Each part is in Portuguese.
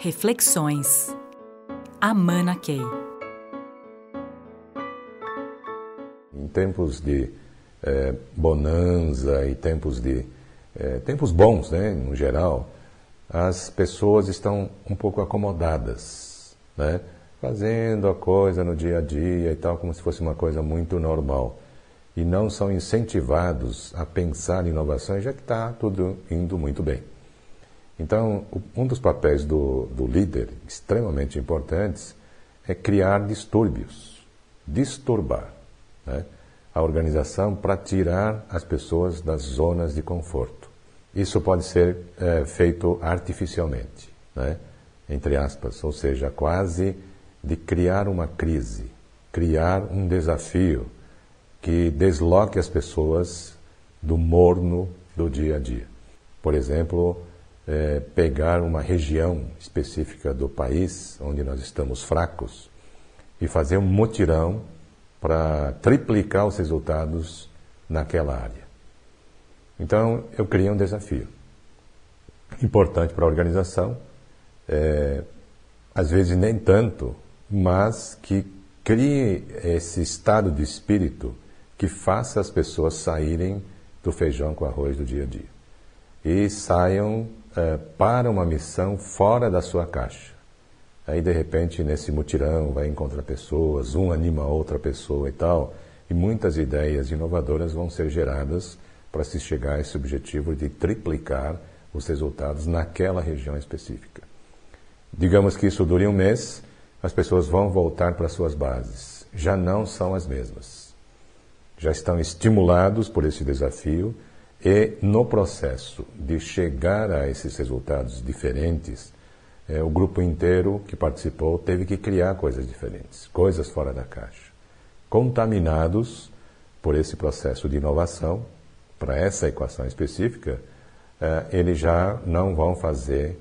Reflexões. Amana Key. Em tempos de é, e tempos de é, tempos bons, né, no geral, as pessoas estão um pouco acomodadas, né, fazendo a coisa no dia a dia e tal como se fosse uma coisa muito normal e não são incentivados a pensar em inovações já que está tudo indo muito bem. Então, um dos papéis do, do líder, extremamente importantes, é criar distúrbios, disturbar né, a organização para tirar as pessoas das zonas de conforto. Isso pode ser é, feito artificialmente, né, entre aspas, ou seja, quase de criar uma crise, criar um desafio que desloque as pessoas do morno do dia a dia. Por exemplo, é, pegar uma região específica do país onde nós estamos fracos e fazer um mutirão para triplicar os resultados naquela área. Então, eu criei um desafio importante para a organização, é, às vezes nem tanto, mas que crie esse estado de espírito que faça as pessoas saírem do feijão com arroz do dia a dia e saiam é, para uma missão fora da sua caixa. Aí, de repente, nesse mutirão, vai encontrar pessoas, um anima a outra pessoa e tal, e muitas ideias inovadoras vão ser geradas para se chegar a esse objetivo de triplicar os resultados naquela região específica. Digamos que isso dure um mês, as pessoas vão voltar para suas bases. Já não são as mesmas. Já estão estimulados por esse desafio e no processo de chegar a esses resultados diferentes, é, o grupo inteiro que participou teve que criar coisas diferentes, coisas fora da caixa. Contaminados por esse processo de inovação, para essa equação específica, é, eles já não vão fazer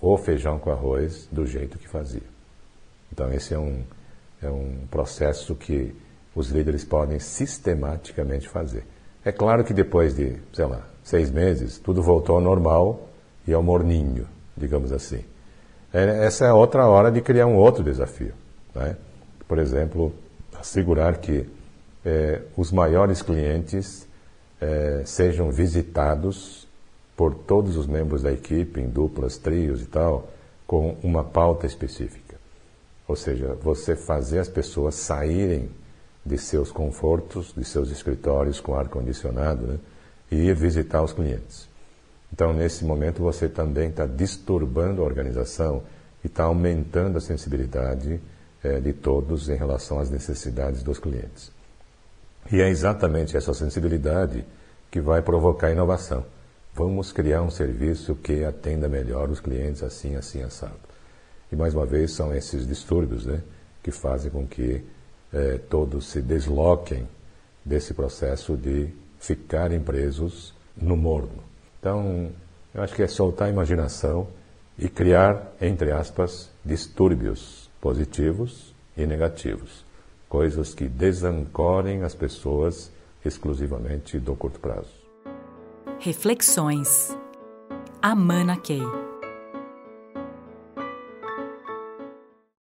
o feijão com arroz do jeito que fazia. Então, esse é um, é um processo que os líderes podem sistematicamente fazer. É claro que depois de, sei lá, seis meses, tudo voltou ao normal e ao morninho, digamos assim. É, essa é outra hora de criar um outro desafio. Né? Por exemplo, assegurar que é, os maiores clientes é, sejam visitados por todos os membros da equipe, em duplas, trios e tal, com uma pauta específica. Ou seja, você fazer as pessoas saírem de seus confortos, de seus escritórios com ar-condicionado, né? e ir visitar os clientes. Então, nesse momento, você também está disturbando a organização e está aumentando a sensibilidade é, de todos em relação às necessidades dos clientes. E é exatamente essa sensibilidade que vai provocar inovação. Vamos criar um serviço que atenda melhor os clientes assim, assim, assado. E mais uma vez são esses distúrbios né, que fazem com que eh, todos se desloquem desse processo de ficarem presos no morno. Então, eu acho que é soltar a imaginação e criar, entre aspas, distúrbios positivos e negativos, coisas que desancorem as pessoas exclusivamente do curto prazo. Reflexões. Amana Key.